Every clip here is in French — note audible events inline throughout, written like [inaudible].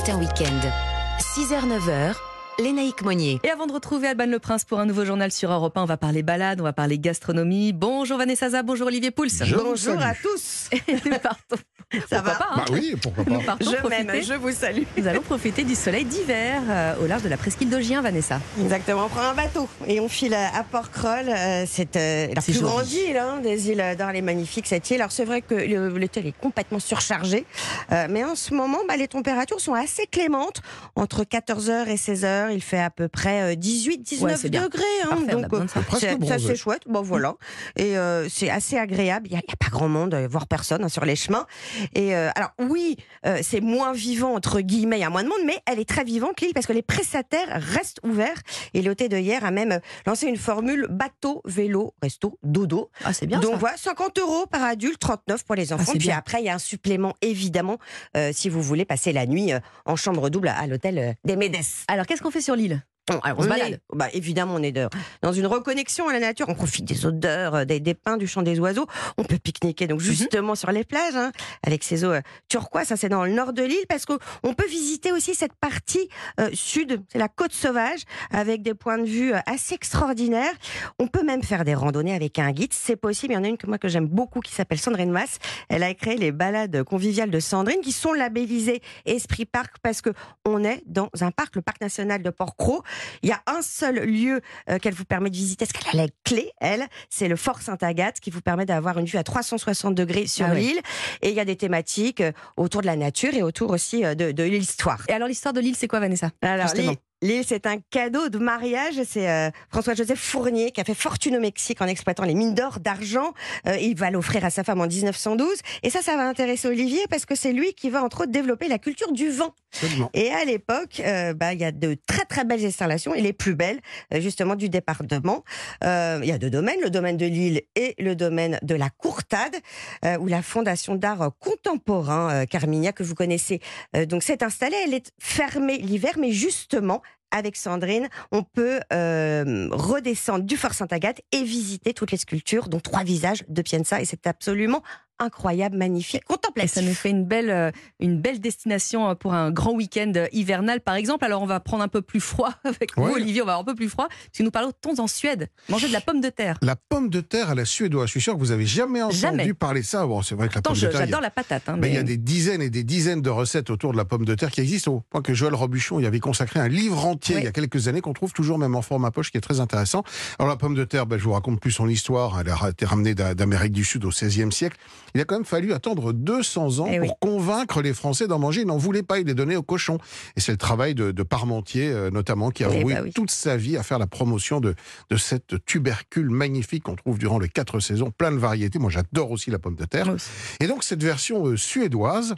Matin Week-end. 6h-9h, Lénaïque Monnier. Et avant de retrouver Alban Le Prince pour un nouveau journal sur Europe 1, on va parler balade, on va parler gastronomie. Bonjour Vanessa Zaza, bonjour Olivier Pouls. Bonjour à tous. [laughs] Et nous partons. Ça Pourquoi va pas, hein Bah oui, pourquoi pas. Nous partons Je profiter- m'aime, je vous salue. Nous allons profiter du soleil d'hiver euh, au large de la presqu'île d'Augien, Vanessa. Exactement, on prend un bateau et on file à Port-Croll. euh, C'est euh, la plus joli. grande île hein, des îles d'Or, elle est magnifique cette île. Alors c'est vrai que le- l'hôtel est complètement surchargé, euh, mais en ce moment, bah, les températures sont assez clémentes. Entre 14h et 16h, il fait à peu près 18-19 Ouais, c'est bien. degrés. hein, Parfait, donc. Presque c'est chouette. Bon voilà, et euh, c'est assez agréable. Il n'y a, pas grand monde, euh, voire personne hein, sur les chemins. Et euh, alors oui, euh, c'est moins vivant entre guillemets, il y a moins de monde, mais elle est très vivante l'île parce que les prestataires restent ouverts. Et l'hôtel de hier a même euh, lancé une formule bateau, vélo, resto, dodo. Ah, c'est bien Donc ça. voilà, 50 euros par adulte, 39 pour les enfants. c'est Puis bien. après, il y a un supplément évidemment euh, si vous voulez passer la nuit euh, en chambre double à, à l'hôtel euh, des Médès. Alors, qu'est-ce qu'on fait sur l'île Bon, on se est- balade. bah, évidemment, on est dans une reconnexion à la nature. On profite des odeurs, euh, des, des pins, du chant des oiseaux. On peut pique-niquer Mhm. donc justement sur les plages, hein, avec ces eaux euh, turquoise. Ça, c'est dans le nord de l'île, parce qu'on peut visiter aussi cette partie euh, sud. C'est la côte sauvage, avec des points de vue assez extraordinaires. On peut même faire des randonnées avec un guide. C'est possible. Il y en a une que moi que j'aime beaucoup qui s'appelle Sandrine Mass. Elle a créé les balades conviviales de Sandrine, qui sont labellisées Esprit Parc parce que on est dans un parc, le parc national de Port-Cros. Il y a un seul lieu euh, qu'elle vous permet de visiter, parce qu'elle a la clé, elle, c'est le Fort Sainte-Agathe, qui vous permet d'avoir une vue à 360 degrés sur Ah ouais. l'île. Et il y a des thématiques euh, autour de la nature et autour aussi euh, de, de l'histoire. Et alors, l'histoire de l'île, c'est quoi, Vanessa? Alors, Justement. L'île, c'est un cadeau de mariage. C'est euh, François-Joseph Fournier qui a fait fortune au Mexique en exploitant les mines d'or, d'argent. Euh, il va l'offrir à sa femme en 1912. Et ça, ça va intéresser Olivier parce que c'est lui qui va entre autres développer la culture du vent. Absolument. Et à l'époque, euh, bah, il y a de très très belles installations et les plus belles euh, justement du département. Euh, Il y a deux domaines, le domaine de l'île et le domaine de la Courtade, où la Fondation d'art contemporain Carminia que vous connaissez euh, donc s'est installée. Elle est fermée l'hiver, mais justement. Avec Sandrine, on peut euh, redescendre du Fort Sainte-Agathe et visiter toutes les sculptures, dont trois visages de Pienza. Et c'est absolument incroyable, magnifique, Et contemplatif. ça nous fait une belle, euh, une belle destination euh, pour un grand week-end euh, hivernal, par exemple. Alors, on va prendre un peu plus froid [laughs] avec vous, Ouais. Olivier. On va avoir un peu plus froid, puisque nous parlons en Suède. Manger de la pomme de terre. La pomme de terre à la suédoise. Je suis sûr que vous avez jamais entendu Jamais. parler de ça. Bon, c'est vrai que la pomme je- de terre. a- j'adore la patate. hein, Mais il y a des dizaines et des dizaines de recettes autour de la pomme de terre qui existent au point que Joël Robuchon y avait consacré un livre entier Oui. il y a quelques années qu'on trouve toujours même en format poche qui est très intéressant. Alors la pomme de terre, ben, je vous raconte plus son histoire. Elle a été ramenée d'A- d'Amérique du Sud au XVIe siècle. Il a quand même fallu attendre 200 ans Eh oui. pour convaincre les Français d'en manger. Ils n'en voulaient pas, ils les donnaient aux cochons. Et c'est le travail de, de Parmentier euh, notamment qui a Eh voué bah oui. toute sa vie à faire la promotion de, de cette tubercule magnifique qu'on trouve durant les quatre saisons, plein de variétés. Moi j'adore aussi la pomme de terre. Et donc cette version euh, suédoise,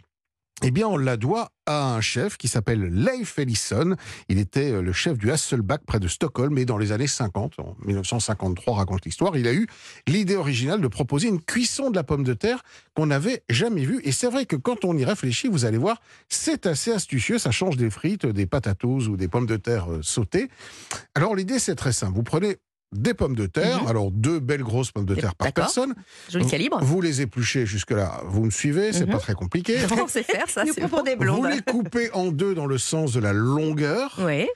eh bien on la doit à un chef qui s'appelle Leif Ellison. Il était euh, le chef du Hasselback près de Stockholm et dans les années 50, en 1953 raconte l'histoire, il a eu l'idée originale de proposer une cuisson de la pomme de terre qu'on n'avait jamais vue. Et c'est vrai que quand on y réfléchit, vous allez voir, c'est assez astucieux, ça change des frites, des patatos ou des pommes de terre euh, sautées. Alors l'idée c'est très simple, vous prenez des pommes de terre, Mhm. alors deux belles grosses pommes de terre par personne, Joli calibre. vous les épluchez jusque-là, vous me suivez, c'est Mhm. pas très compliqué. [laughs] On sait faire ça. C'est pour des Vous blondes. les coupez en deux dans le sens de la longueur. Oui.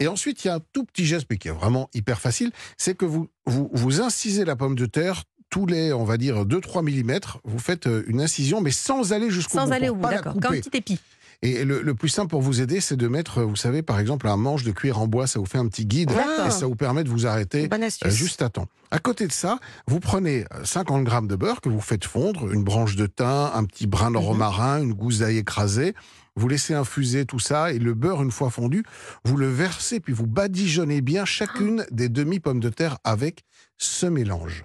Et ensuite, il y a un tout petit geste, mais qui est vraiment hyper facile, c'est que vous, vous, vous incisez la pomme de terre tous les, on va dire, 2-3 mm. Vous faites euh, une incision, mais sans aller jusqu'au bout. Sans aller au bout, d'accord. Comme un petit épi. Et le, le plus simple pour vous aider, c'est de mettre, euh, vous savez, par exemple, un manche de cuir en bois. Ça vous fait un petit guide D'accord. et ça vous permet de vous arrêter euh, juste à temps. À côté de ça, vous prenez euh, 50 grammes de beurre que vous faites fondre, une branche de thym, un petit brin de Mhm. romarin, une gousse d'ail écrasée. Vous laissez infuser tout ça et le beurre, une fois fondu, vous le versez puis vous badigeonnez bien chacune des demi-pommes de terre avec ce mélange.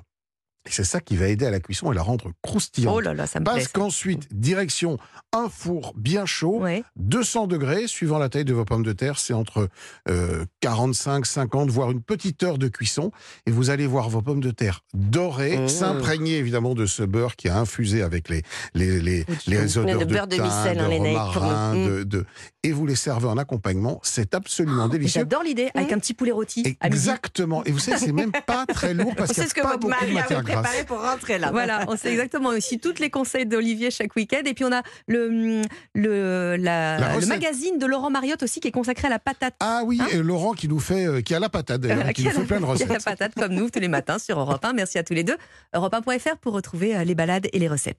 Et c'est ça qui va aider à la cuisson et la rendre croustillante. Oh là là, ça me plaît. Parce qu'ensuite, direction un four bien chaud, Ouais. 200 degrés, suivant la taille de vos pommes de terre, c'est entre euh, 45, 50, voire une petite heure de cuisson. Et vous allez voir vos pommes de terre dorées, Mmh. s'imprégner évidemment de ce beurre qui a infusé avec les, les, les, les odeurs de de, beurre de thym, micelle, de hein, les naïfs, pour romarin, de, de- et vous les servez en accompagnement. C'est absolument délicieux. J'adore l'idée, avec un petit poulet rôti. Exactement. Et vous savez, c'est même pas très lourd [laughs] parce C'est qu'il n'y ce que pas beaucoup de matière grasse. Préparé pour rentrer là. Voilà, on sait exactement aussi tous les conseils d'Olivier chaque week-end. Et puis on a le, le, la- La le recette. magazine de Laurent Mariotte aussi qui est consacré à la patate. Ah oui, Hein et Laurent qui nous fait, euh, qui a la patate d'ailleurs, qui nous [laughs] fait plein de Qui a la recettes. patate comme nous tous les matins sur Europe 1. Merci à tous les deux. Europe1.fr pour retrouver euh, les balades et les recettes.